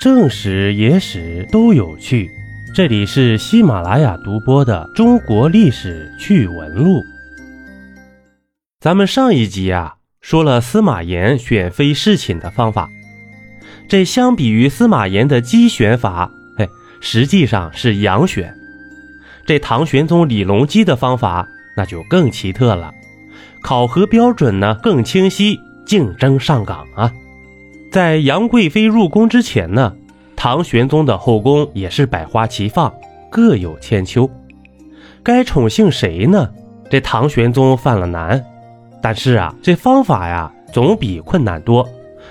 正史、野史都有趣。这里是喜马拉雅独播的《中国历史趣闻录》。咱们上一集啊说了司马炎选妃侍寝的方法，这相比于司马炎的姬选法，嘿，实际上是阳选。这唐玄宗李隆基的方法那就更奇特了，考核标准呢更清晰，竞争上岗啊。在杨贵妃入宫之前呢，唐玄宗的后宫也是百花齐放，各有千秋。该宠幸谁呢？这唐玄宗犯了难，但是啊，这方法呀总比困难多，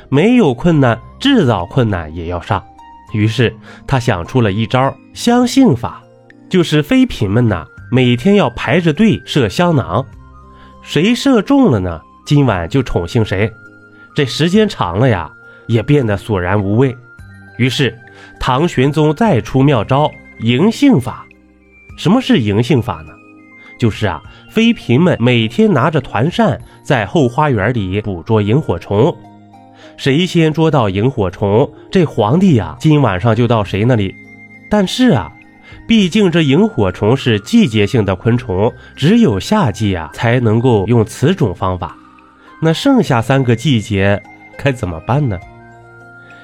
没有困难，制造困难也要上。于是他想出了一招相信法。就是妃嫔们呐，每天要排着队射香囊，谁射中了呢？今晚就宠幸谁。这时间长了呀，也变得索然无味。于是唐玄宗再出妙招迎杏法。什么是迎杏法呢？就是啊，妃嫔们每天拿着团扇在后花园里捕捉萤火虫，谁先捉到萤火虫，这皇帝呀今晚上就到谁那里。但是啊。毕竟这萤火虫是季节性的昆虫，只有夏季啊才能够用此种方法。那剩下三个季节该怎么办呢？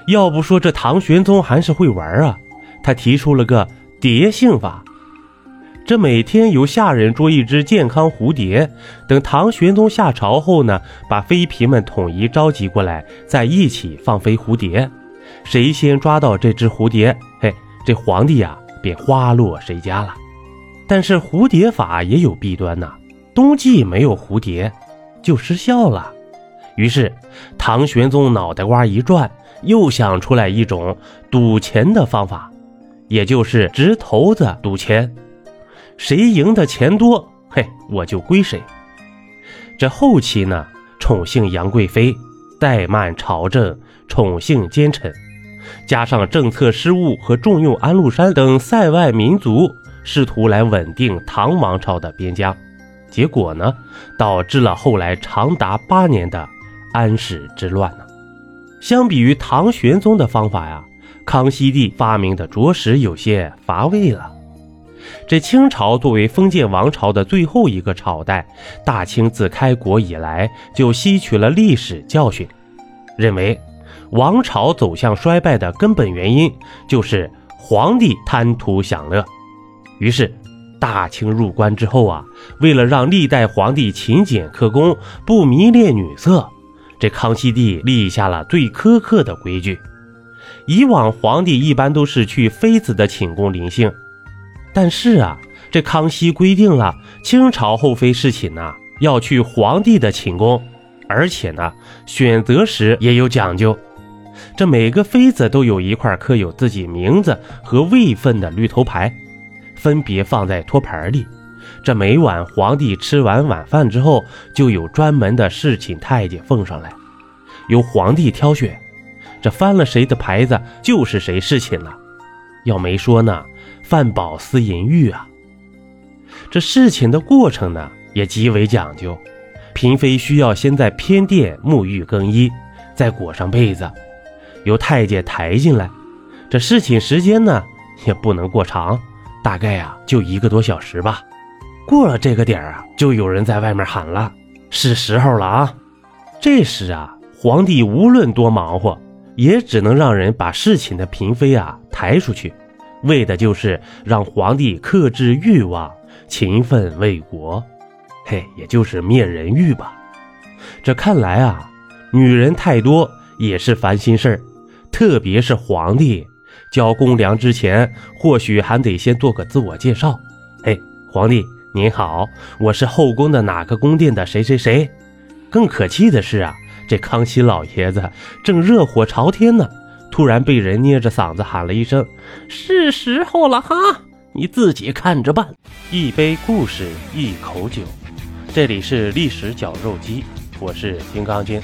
要不说这唐玄宗还是会玩啊，他提出了个蝶性法。这每天由下人捉一只健康蝴蝶，等唐玄宗下朝后呢，把妃嫔们统一召集过来，在一起放飞蝴蝶。谁先抓到这只蝴蝶，嘿，这皇帝呀。便花落谁家了，但是蝴蝶法也有弊端呐，冬季没有蝴蝶就失效了。于是唐玄宗脑袋瓜一转，又想出来一种赌钱的方法，也就是掷骰子赌钱，谁赢的钱多，嘿，我就归谁。这后期呢，宠幸杨贵妃，怠慢朝政，宠幸奸臣。加上政策失误和重用安禄山等塞外民族，试图来稳定唐王朝的边疆，结果呢，导致了后来长达八年的安史之乱呢。相比于唐玄宗的方法呀，康熙帝发明的着实有些乏味了。这清朝作为封建王朝的最后一个朝代，大清自开国以来就吸取了历史教训，认为。王朝走向衰败的根本原因就是皇帝贪图享乐。于是，大清入关之后啊，为了让历代皇帝勤俭刻工，不迷恋女色，这康熙帝立下了最苛刻的规矩。以往皇帝一般都是去妃子的寝宫临幸，但是啊，这康熙规定了，清朝后妃侍寝呐，要去皇帝的寝宫，而且呢，选择时也有讲究。这每个妃子都有一块刻有自己名字和位分的绿头牌，分别放在托盘里。这每晚皇帝吃完晚饭之后，就有专门的侍寝太监奉上来，由皇帝挑选。这翻了谁的牌子，就是谁侍寝了。要没说呢，饭饱思淫欲啊。这侍寝的过程呢，也极为讲究。嫔妃需要先在偏殿沐浴更衣，再裹上被子。由太监抬进来，这侍寝时间呢也不能过长，大概啊就一个多小时吧。过了这个点儿啊，就有人在外面喊了：“是时候了啊！”这时啊，皇帝无论多忙活，也只能让人把侍寝的嫔妃啊抬出去，为的就是让皇帝克制欲望，勤奋为国。嘿，也就是灭人欲吧。这看来啊，女人太多也是烦心事儿。特别是皇帝交公粮之前，或许还得先做个自我介绍。嘿，皇帝您好，我是后宫的哪个宫殿的谁谁谁。更可气的是啊，这康熙老爷子正热火朝天呢，突然被人捏着嗓子喊了一声：“是时候了哈，你自己看着办。”一杯故事，一口酒，这里是历史绞肉机，我是金刚经。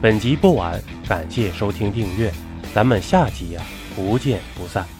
本集播完，感谢收听订阅。咱们下集呀，不见不散。